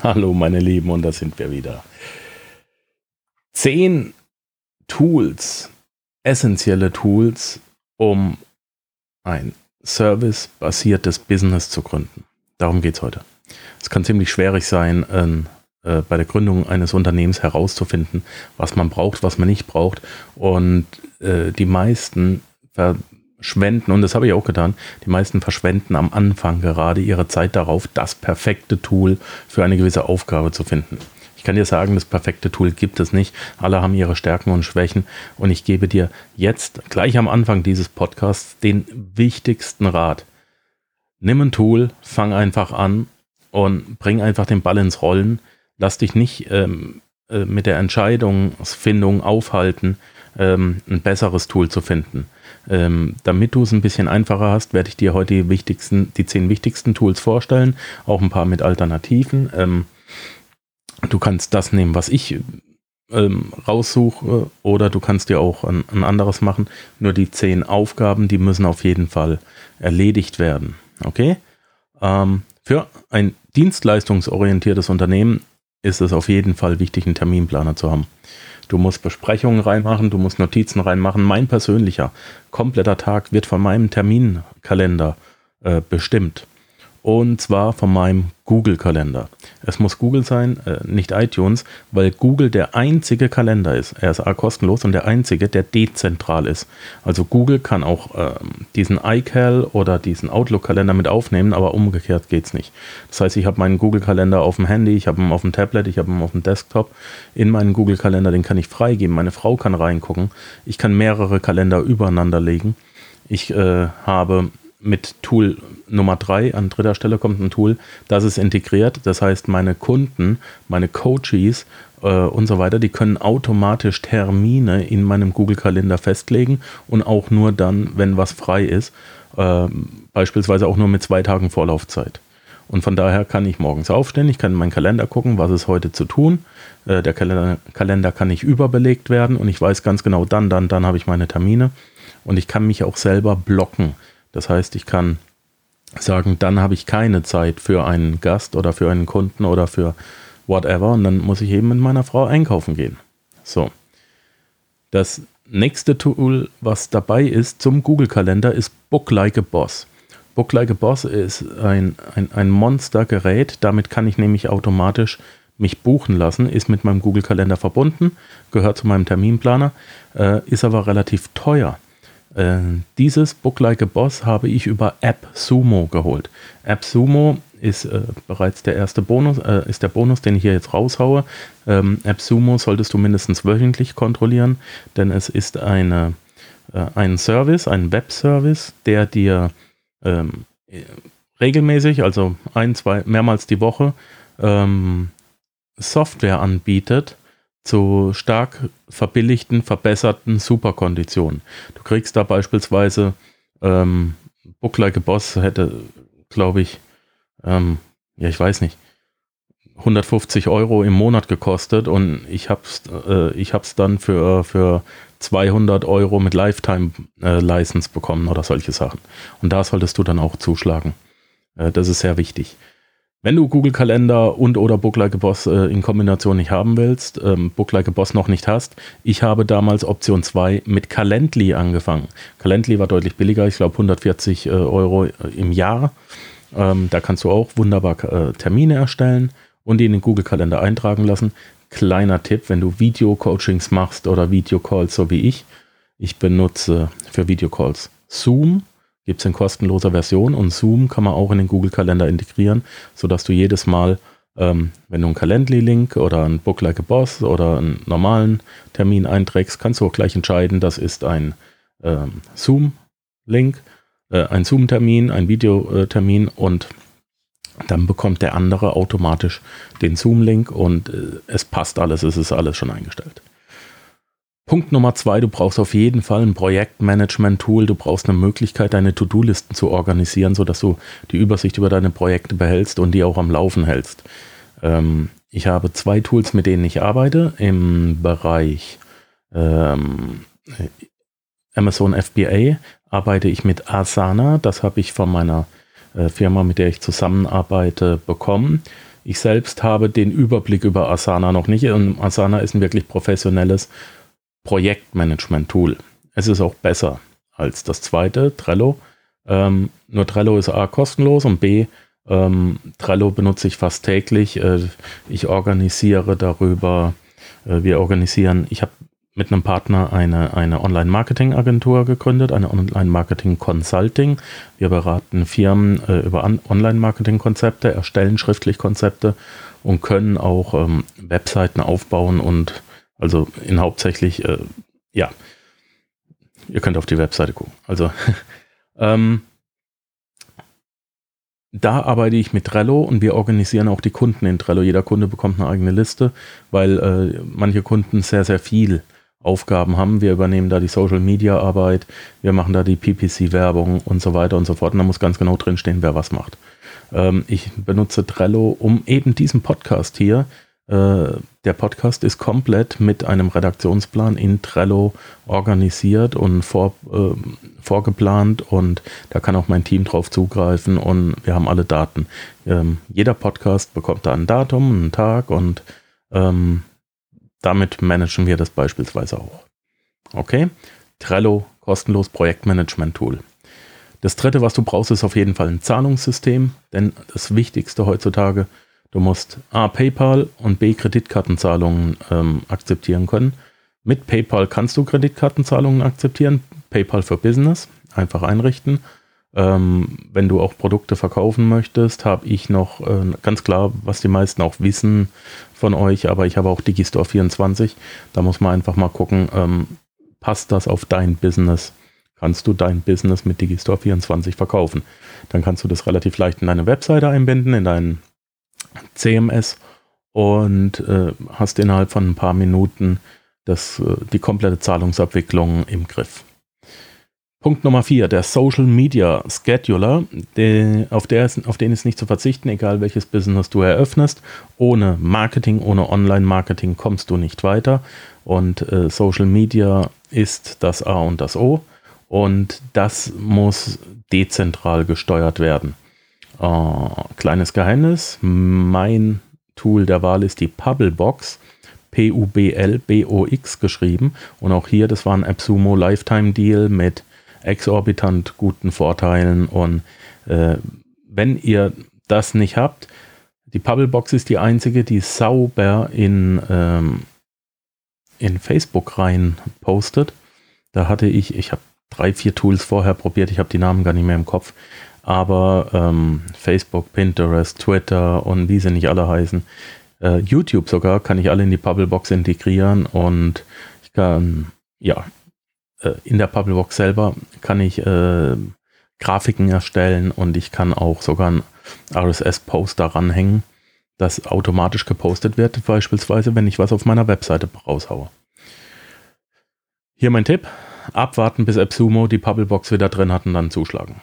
Hallo meine Lieben und da sind wir wieder. Zehn Tools, essentielle Tools, um ein servicebasiertes Business zu gründen. Darum geht es heute. Es kann ziemlich schwierig sein, äh, bei der Gründung eines Unternehmens herauszufinden, was man braucht, was man nicht braucht. Und äh, die meisten verschwenden, und das habe ich auch getan, die meisten verschwenden am Anfang gerade ihre Zeit darauf, das perfekte Tool für eine gewisse Aufgabe zu finden. Ich kann dir sagen, das perfekte Tool gibt es nicht. Alle haben ihre Stärken und Schwächen. Und ich gebe dir jetzt gleich am Anfang dieses Podcasts den wichtigsten Rat. Nimm ein Tool, fang einfach an und bring einfach den Ball ins Rollen. Lass dich nicht ähm, äh, mit der Entscheidungsfindung aufhalten, ähm, ein besseres Tool zu finden. Ähm, damit du es ein bisschen einfacher hast, werde ich dir heute die wichtigsten, die zehn wichtigsten Tools vorstellen, auch ein paar mit Alternativen. Ähm, du kannst das nehmen, was ich ähm, raussuche, oder du kannst dir auch ein, ein, anderes machen. Nur die zehn Aufgaben, die müssen auf jeden Fall erledigt werden. Okay? Ähm, für ein dienstleistungsorientiertes Unternehmen ist es auf jeden Fall wichtig, einen Terminplaner zu haben. Du musst Besprechungen reinmachen, du musst Notizen reinmachen. Mein persönlicher kompletter Tag wird von meinem Terminkalender äh, bestimmt. Und zwar von meinem Google-Kalender. Es muss Google sein, äh, nicht iTunes, weil Google der einzige Kalender ist. Er ist kostenlos und der einzige, der dezentral ist. Also Google kann auch äh, diesen iCal oder diesen Outlook-Kalender mit aufnehmen, aber umgekehrt geht es nicht. Das heißt, ich habe meinen Google-Kalender auf dem Handy, ich habe ihn auf dem Tablet, ich habe ihn auf dem Desktop. In meinen Google-Kalender, den kann ich freigeben. Meine Frau kann reingucken. Ich kann mehrere Kalender übereinander legen. Ich äh, habe mit Tool Nummer drei, an dritter Stelle kommt ein Tool, das ist integriert. Das heißt, meine Kunden, meine Coaches äh, und so weiter, die können automatisch Termine in meinem Google-Kalender festlegen und auch nur dann, wenn was frei ist. Äh, beispielsweise auch nur mit zwei Tagen Vorlaufzeit. Und von daher kann ich morgens aufstehen, ich kann in meinen Kalender gucken, was ist heute zu tun. Äh, der Kalender, Kalender kann nicht überbelegt werden und ich weiß ganz genau, dann, dann, dann habe ich meine Termine. Und ich kann mich auch selber blocken. Das heißt, ich kann sagen, dann habe ich keine Zeit für einen Gast oder für einen Kunden oder für whatever und dann muss ich eben mit meiner Frau einkaufen gehen. So. Das nächste Tool, was dabei ist zum Google-Kalender, ist Book Like a Boss. Book Like a Boss ist ein, ein, ein Monstergerät. Damit kann ich nämlich automatisch mich buchen lassen, ist mit meinem Google-Kalender verbunden, gehört zu meinem Terminplaner, äh, ist aber relativ teuer. Äh, dieses Book Like a Boss habe ich über AppSumo geholt. AppSumo ist äh, bereits der erste Bonus, äh, ist der Bonus, den ich hier jetzt raushaue. Ähm, AppSumo solltest du mindestens wöchentlich kontrollieren, denn es ist eine, äh, ein Service, ein Webservice, der dir ähm, regelmäßig, also ein, zwei, mehrmals die Woche, ähm, Software anbietet, zu stark verbilligten, verbesserten Superkonditionen. Du kriegst da beispielsweise ähm, Book Like a Boss hätte, glaube ich, ähm, ja, ich weiß nicht, 150 Euro im Monat gekostet und ich hab's, äh, ich hab's dann für, für 200 Euro mit Lifetime äh, bekommen oder solche Sachen. Und da solltest du dann auch zuschlagen. Äh, das ist sehr wichtig. Wenn du Google Kalender und oder Book Like a Boss äh, in Kombination nicht haben willst, ähm, Book Like a Boss noch nicht hast, ich habe damals Option 2 mit Calendly angefangen. Calendly war deutlich billiger, ich glaube 140 äh, Euro äh, im Jahr. Ähm, da kannst du auch wunderbar äh, Termine erstellen und die in den Google Kalender eintragen lassen. Kleiner Tipp, wenn du Video-Coachings machst oder Video-Calls, so wie ich. Ich benutze für Video-Calls Zoom Gibt es in kostenloser Version und Zoom kann man auch in den Google-Kalender integrieren, sodass du jedes Mal, ähm, wenn du einen Calendly-Link oder einen Book Like a Boss oder einen normalen Termin einträgst, kannst du auch gleich entscheiden, das ist ein ähm, Zoom-Link, äh, ein Zoom-Termin, ein Videotermin und dann bekommt der andere automatisch den Zoom-Link und äh, es passt alles, es ist alles schon eingestellt. Punkt Nummer zwei, du brauchst auf jeden Fall ein Projektmanagement-Tool. Du brauchst eine Möglichkeit, deine To-Do-Listen zu organisieren, sodass du die Übersicht über deine Projekte behältst und die auch am Laufen hältst. Ähm, ich habe zwei Tools, mit denen ich arbeite. Im Bereich ähm, Amazon FBA arbeite ich mit Asana. Das habe ich von meiner äh, Firma, mit der ich zusammenarbeite, bekommen. Ich selbst habe den Überblick über Asana noch nicht und Asana ist ein wirklich professionelles Projektmanagement-Tool. Es ist auch besser als das zweite, Trello. Ähm, nur Trello ist A kostenlos und B, ähm, Trello benutze ich fast täglich. Äh, ich organisiere darüber, äh, wir organisieren, ich habe mit einem Partner eine, eine Online-Marketing-Agentur gegründet, eine Online-Marketing-Consulting. Wir beraten Firmen äh, über Online-Marketing-Konzepte, erstellen schriftlich Konzepte und können auch ähm, Webseiten aufbauen und also in hauptsächlich, äh, ja, ihr könnt auf die Webseite gucken. Also ähm, da arbeite ich mit Trello und wir organisieren auch die Kunden in Trello. Jeder Kunde bekommt eine eigene Liste, weil äh, manche Kunden sehr, sehr viel Aufgaben haben. Wir übernehmen da die Social Media Arbeit, wir machen da die PPC Werbung und so weiter und so fort. Und da muss ganz genau drinstehen, wer was macht. Ähm, ich benutze Trello, um eben diesen Podcast hier der Podcast ist komplett mit einem Redaktionsplan in Trello organisiert und vor, äh, vorgeplant und da kann auch mein Team drauf zugreifen und wir haben alle Daten. Ähm, jeder Podcast bekommt da ein Datum, einen Tag und ähm, damit managen wir das beispielsweise auch. Okay, Trello, kostenlos Projektmanagement-Tool. Das dritte, was du brauchst, ist auf jeden Fall ein Zahlungssystem, denn das Wichtigste heutzutage ist, Du musst A, PayPal und B, Kreditkartenzahlungen ähm, akzeptieren können. Mit PayPal kannst du Kreditkartenzahlungen akzeptieren. PayPal für Business, einfach einrichten. Ähm, wenn du auch Produkte verkaufen möchtest, habe ich noch äh, ganz klar, was die meisten auch wissen von euch, aber ich habe auch Digistore 24. Da muss man einfach mal gucken, ähm, passt das auf dein Business? Kannst du dein Business mit Digistore 24 verkaufen? Dann kannst du das relativ leicht in deine Webseite einbinden, in deinen CMS und äh, hast innerhalb von ein paar Minuten das, äh, die komplette Zahlungsabwicklung im Griff. Punkt Nummer vier, der Social Media Scheduler, der, auf, der ist, auf den ist nicht zu verzichten, egal welches Business du eröffnest. Ohne Marketing, ohne Online-Marketing kommst du nicht weiter. Und äh, Social Media ist das A und das O. Und das muss dezentral gesteuert werden. Uh, kleines Geheimnis, mein Tool der Wahl ist die Pubblebox. P-U-B-L-B-O-X geschrieben. Und auch hier, das war ein AppSumo Lifetime Deal mit exorbitant guten Vorteilen. Und äh, wenn ihr das nicht habt, die Pubblebox ist die einzige, die sauber in, ähm, in Facebook rein postet. Da hatte ich, ich habe drei, vier Tools vorher probiert, ich habe die Namen gar nicht mehr im Kopf aber ähm, Facebook, Pinterest, Twitter und wie sie nicht alle heißen, äh, YouTube sogar, kann ich alle in die Bubblebox integrieren und ich kann, ja, äh, in der Bubblebox selber kann ich äh, Grafiken erstellen und ich kann auch sogar ein RSS-Poster ranhängen, das automatisch gepostet wird, beispielsweise, wenn ich was auf meiner Webseite raushaue. Hier mein Tipp, abwarten bis AppSumo die Bubblebox wieder drin hat und dann zuschlagen.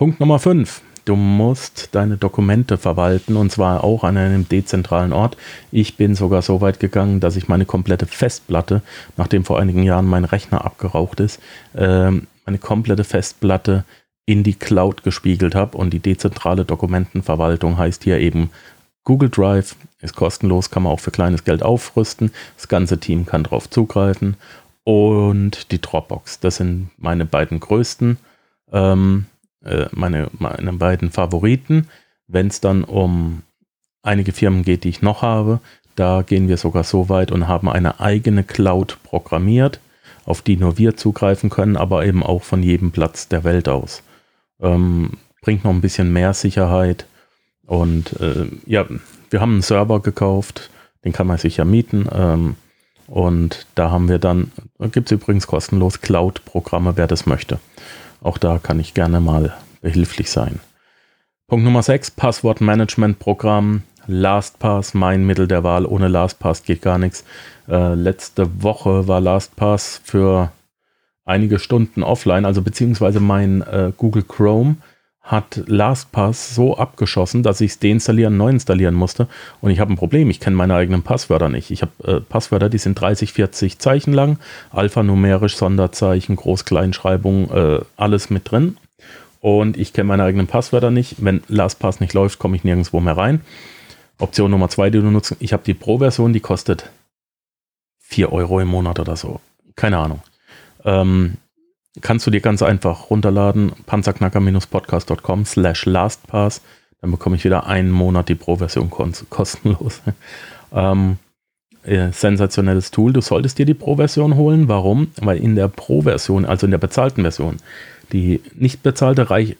Punkt Nummer 5. Du musst deine Dokumente verwalten und zwar auch an einem dezentralen Ort. Ich bin sogar so weit gegangen, dass ich meine komplette Festplatte, nachdem vor einigen Jahren mein Rechner abgeraucht ist, äh, meine komplette Festplatte in die Cloud gespiegelt habe und die dezentrale Dokumentenverwaltung heißt hier eben Google Drive, ist kostenlos, kann man auch für kleines Geld aufrüsten. Das ganze Team kann darauf zugreifen und die Dropbox. Das sind meine beiden größten. Ähm, äh, meine, meine beiden Favoriten. Wenn es dann um einige Firmen geht, die ich noch habe, da gehen wir sogar so weit und haben eine eigene Cloud programmiert, auf die nur wir zugreifen können, aber eben auch von jedem Platz der Welt aus. Ähm, bringt noch ein bisschen mehr Sicherheit. Und äh, ja, wir haben einen Server gekauft, den kann man sich ja mieten. Ähm, und da haben wir dann, gibt es übrigens kostenlos Cloud-Programme, wer das möchte. Auch da kann ich gerne mal behilflich sein. Punkt Nummer 6, Passwortmanagement-Programm. LastPass, mein Mittel der Wahl. Ohne LastPass geht gar nichts. Äh, letzte Woche war LastPass für einige Stunden offline, also beziehungsweise mein äh, Google Chrome hat LastPass so abgeschossen, dass ich es deinstallieren, neu installieren musste. Und ich habe ein Problem, ich kenne meine eigenen Passwörter nicht. Ich habe äh, Passwörter, die sind 30, 40 Zeichen lang, alphanumerisch, Sonderzeichen, Groß-Kleinschreibung, äh, alles mit drin. Und ich kenne meine eigenen Passwörter nicht. Wenn LastPass nicht läuft, komme ich nirgendwo mehr rein. Option Nummer zwei, die du nutzt, ich habe die Pro-Version, die kostet 4 Euro im Monat oder so. Keine Ahnung. Ähm, kannst du dir ganz einfach runterladen, panzerknacker-podcast.com slash lastpass. Dann bekomme ich wieder einen Monat die Pro-Version kostenlos. ähm, äh, sensationelles Tool. Du solltest dir die Pro-Version holen. Warum? Weil in der Pro-Version, also in der bezahlten Version, die nicht bezahlte Reich,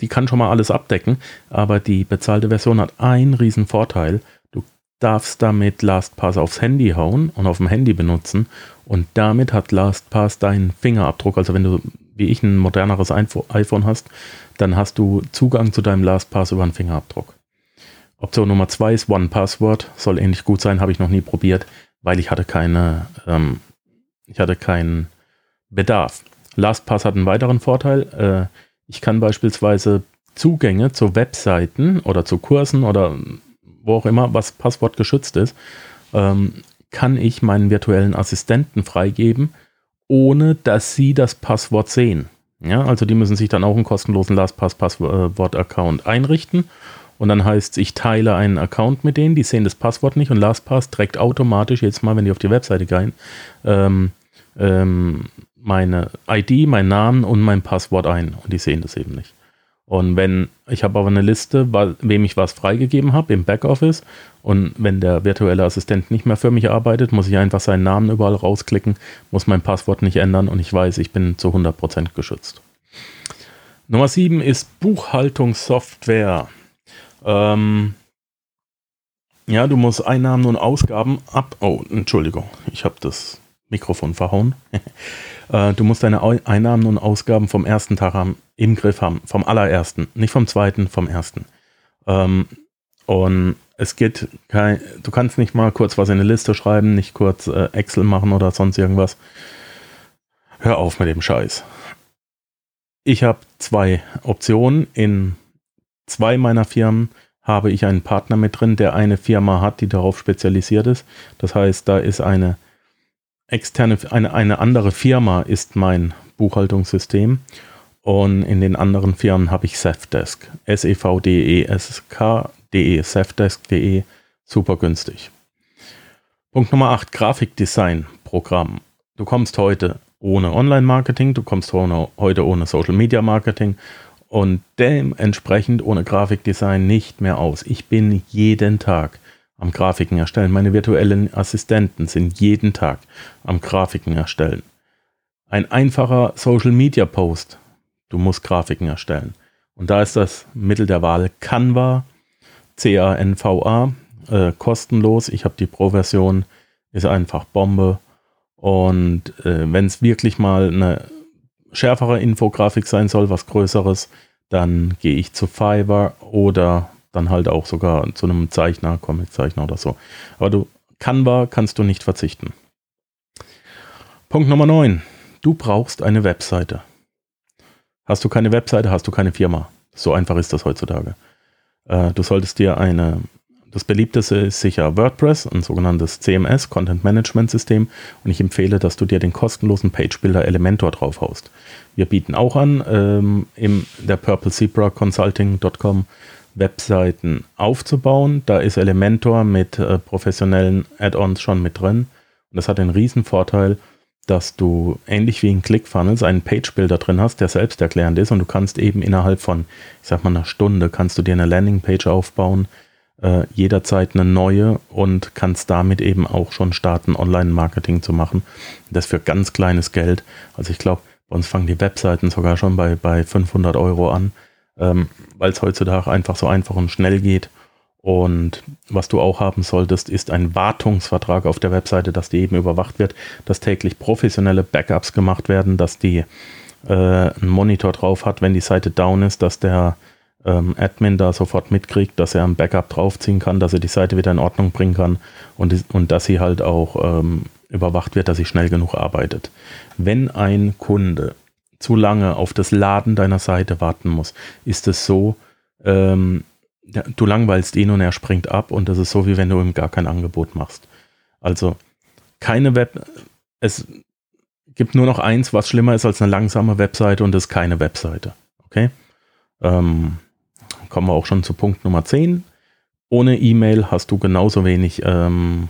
die kann schon mal alles abdecken, aber die bezahlte Version hat einen riesen Vorteil. Darfst damit LastPass aufs Handy hauen und auf dem Handy benutzen und damit hat LastPass deinen Fingerabdruck. Also wenn du wie ich ein moderneres iPhone hast, dann hast du Zugang zu deinem LastPass über einen Fingerabdruck. Option Nummer zwei ist One Password, soll ähnlich gut sein, habe ich noch nie probiert, weil ich hatte keine, ähm, ich hatte keinen Bedarf. LastPass hat einen weiteren Vorteil. Äh, ich kann beispielsweise Zugänge zu Webseiten oder zu Kursen oder wo auch immer, was passwortgeschützt ist, ähm, kann ich meinen virtuellen Assistenten freigeben, ohne dass sie das Passwort sehen. Ja, also die müssen sich dann auch einen kostenlosen LastPass-Passwort-Account einrichten und dann heißt es, ich teile einen Account mit denen, die sehen das Passwort nicht und LastPass trägt automatisch jetzt mal, wenn die auf die Webseite gehen, ähm, ähm, meine ID, meinen Namen und mein Passwort ein und die sehen das eben nicht. Und wenn, ich habe aber eine Liste, wem ich was freigegeben habe im Backoffice und wenn der virtuelle Assistent nicht mehr für mich arbeitet, muss ich einfach seinen Namen überall rausklicken, muss mein Passwort nicht ändern und ich weiß, ich bin zu 100% geschützt. Nummer 7 ist Buchhaltungssoftware. Ähm, ja, du musst Einnahmen und Ausgaben ab. Oh, Entschuldigung, ich habe das Mikrofon verhauen. äh, du musst deine Einnahmen und Ausgaben vom ersten Tag haben, im Griff haben. Vom allerersten. Nicht vom zweiten, vom ersten. Ähm, und es geht kein. Du kannst nicht mal kurz was in eine Liste schreiben, nicht kurz äh, Excel machen oder sonst irgendwas. Hör auf mit dem Scheiß. Ich habe zwei Optionen in zwei meiner Firmen habe ich einen Partner mit drin, der eine Firma hat, die darauf spezialisiert ist. Das heißt, da ist eine externe, eine, eine andere Firma ist mein Buchhaltungssystem. Und in den anderen Firmen habe ich Safdesk. S-E-V-D-E-S-K-D-E, Safdesk.de, super günstig. Punkt Nummer 8, Grafikdesign-Programm. Du kommst heute ohne Online-Marketing, du kommst heute ohne Social-Media-Marketing und dementsprechend ohne Grafikdesign nicht mehr aus. Ich bin jeden Tag am Grafiken erstellen. Meine virtuellen Assistenten sind jeden Tag am Grafiken erstellen. Ein einfacher Social Media Post. Du musst Grafiken erstellen. Und da ist das Mittel der Wahl Canva, C-A-N-V-A, äh, kostenlos. Ich habe die Pro-Version, ist einfach Bombe. Und äh, wenn es wirklich mal eine schärfere Infografik sein soll, was Größeres, dann gehe ich zu Fiverr oder dann halt auch sogar zu einem Zeichner, Comiczeichner oder so. Aber du, Canva kannst du nicht verzichten. Punkt Nummer 9. Du brauchst eine Webseite. Hast du keine Webseite, hast du keine Firma. So einfach ist das heutzutage. Äh, du solltest dir eine das beliebteste ist sicher WordPress, ein sogenanntes CMS, Content Management System. Und ich empfehle, dass du dir den kostenlosen Page Builder Elementor draufhaust. Wir bieten auch an, ähm, in der purplezebra-consulting.com Webseiten aufzubauen. Da ist Elementor mit äh, professionellen Add-ons schon mit drin. Und das hat den riesen Vorteil, dass du ähnlich wie in ClickFunnels einen Page Builder drin hast, der selbsterklärend ist und du kannst eben innerhalb von, ich sag mal, einer Stunde kannst du dir eine Landingpage aufbauen, äh, jederzeit eine neue und kannst damit eben auch schon starten, Online-Marketing zu machen. Das für ganz kleines Geld. Also ich glaube, bei uns fangen die Webseiten sogar schon bei, bei 500 Euro an, ähm, weil es heutzutage einfach so einfach und schnell geht. Und was du auch haben solltest, ist ein Wartungsvertrag auf der Webseite, dass die eben überwacht wird, dass täglich professionelle Backups gemacht werden, dass die äh, einen Monitor drauf hat, wenn die Seite down ist, dass der ähm, Admin da sofort mitkriegt, dass er ein Backup draufziehen kann, dass er die Seite wieder in Ordnung bringen kann und, und dass sie halt auch ähm, überwacht wird, dass sie schnell genug arbeitet. Wenn ein Kunde zu lange auf das Laden deiner Seite warten muss, ist es so, ähm, du langweilst ihn und er springt ab und das ist so, wie wenn du ihm gar kein Angebot machst. Also keine Web, es gibt nur noch eins, was schlimmer ist als eine langsame Webseite und das ist keine Webseite. Okay? Ähm, kommen wir auch schon zu Punkt Nummer 10. ohne E-Mail hast du genauso wenig ähm,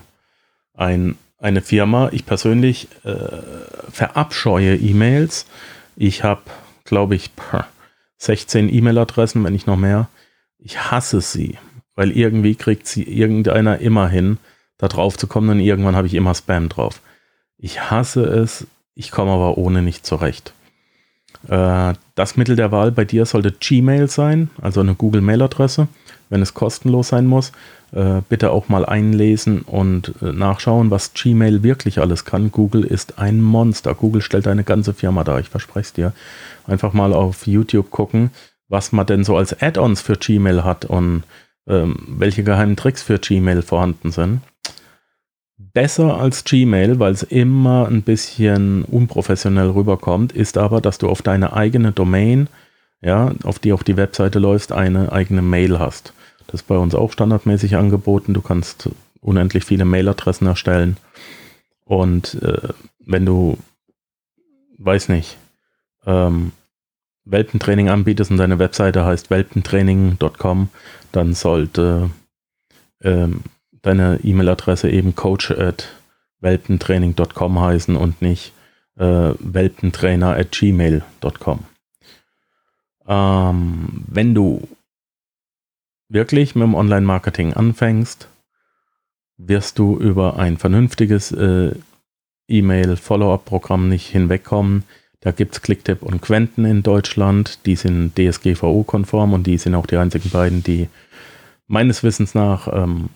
ein, eine Firma. Ich persönlich äh, verabscheue E-Mails. Ich habe, glaube ich, 16 E-Mail-Adressen, wenn nicht noch mehr. Ich hasse sie, weil irgendwie kriegt sie irgendeiner immer hin, da drauf zu kommen und irgendwann habe ich immer Spam drauf. Ich hasse es, ich komme aber ohne nicht zurecht. Äh, das Mittel der Wahl bei dir sollte Gmail sein, also eine Google-Mail-Adresse, wenn es kostenlos sein muss. Äh, bitte auch mal einlesen und äh, nachschauen, was Gmail wirklich alles kann. Google ist ein Monster. Google stellt eine ganze Firma dar, ich verspreche es dir. Einfach mal auf YouTube gucken, was man denn so als Add-ons für Gmail hat und ähm, welche geheimen Tricks für Gmail vorhanden sind besser als Gmail, weil es immer ein bisschen unprofessionell rüberkommt, ist aber, dass du auf deine eigene Domain, ja, auf die auch die Webseite läufst, eine eigene Mail hast. Das ist bei uns auch standardmäßig angeboten. Du kannst unendlich viele Mailadressen erstellen. Und äh, wenn du, weiß nicht, ähm, Welpentraining anbietest und deine Webseite heißt welpentraining.com, dann sollte ähm, deine E-Mail-Adresse eben coach at welpentraining.com heißen und nicht äh, welpentrainer at gmail.com. Ähm, wenn du wirklich mit dem Online-Marketing anfängst, wirst du über ein vernünftiges äh, E-Mail-Follow-up-Programm nicht hinwegkommen. Da gibt es Clicktip und Quenten in Deutschland. Die sind DSGVO-konform und die sind auch die einzigen beiden, die meines Wissens nach ähm,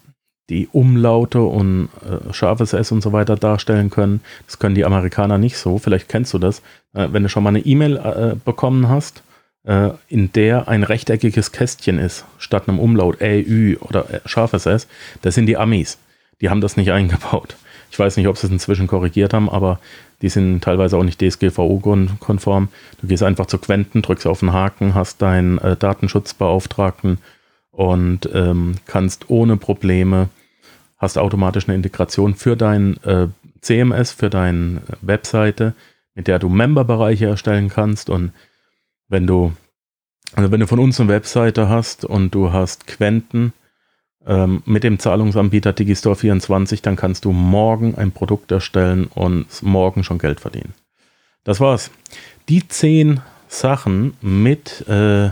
die Umlaute und äh, scharfes S und so weiter darstellen können. Das können die Amerikaner nicht so. Vielleicht kennst du das. Äh, wenn du schon mal eine E-Mail äh, bekommen hast, äh, in der ein rechteckiges Kästchen ist, statt einem Umlaut Ä, Ü oder äh, scharfes S, das sind die Amis. Die haben das nicht eingebaut. Ich weiß nicht, ob sie es inzwischen korrigiert haben, aber die sind teilweise auch nicht DSGVO-konform. Du gehst einfach zu Quenten, drückst auf den Haken, hast deinen äh, Datenschutzbeauftragten und ähm, kannst ohne Probleme, hast automatisch eine Integration für dein äh, CMS, für deine Webseite, mit der du Memberbereiche erstellen kannst und wenn du, also wenn du von uns eine Webseite hast und du hast Quenten ähm, mit dem Zahlungsanbieter Digistore 24, dann kannst du morgen ein Produkt erstellen und morgen schon Geld verdienen. Das war's. Die zehn Sachen mit äh,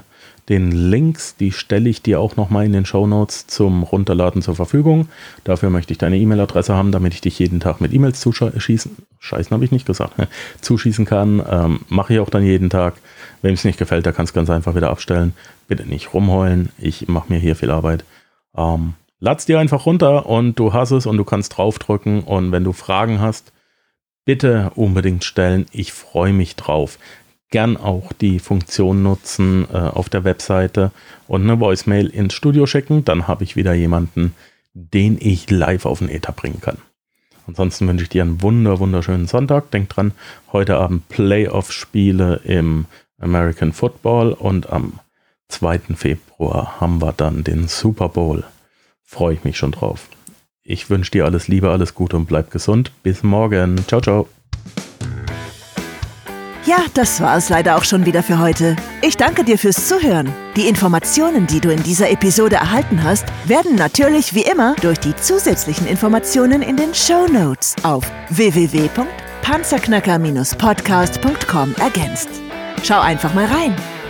den Links, die stelle ich dir auch nochmal in den Show Notes zum Runterladen zur Verfügung. Dafür möchte ich deine E-Mail-Adresse haben, damit ich dich jeden Tag mit E-Mails zuschießen, scheißen habe ich nicht gesagt, zuschießen kann. Ähm, Mache ich auch dann jeden Tag. Wem es nicht gefällt, der kann es ganz einfach wieder abstellen. Bitte nicht rumheulen, ich mache mir hier viel Arbeit. Ähm, lad's dir einfach runter und du hast es und du kannst draufdrücken und wenn du Fragen hast, bitte unbedingt stellen. Ich freue mich drauf gern auch die Funktion nutzen äh, auf der Webseite und eine Voicemail ins Studio schicken. Dann habe ich wieder jemanden, den ich live auf den Ether bringen kann. Ansonsten wünsche ich dir einen wunder, wunderschönen Sonntag. Denk dran, heute Abend Playoff-Spiele im American Football und am 2. Februar haben wir dann den Super Bowl. Freue ich mich schon drauf. Ich wünsche dir alles Liebe, alles Gute und bleib gesund. Bis morgen. Ciao, ciao. Ja, das war es leider auch schon wieder für heute. Ich danke dir fürs Zuhören. Die Informationen, die du in dieser Episode erhalten hast, werden natürlich wie immer durch die zusätzlichen Informationen in den Show Notes auf www.panzerknacker-podcast.com ergänzt. Schau einfach mal rein.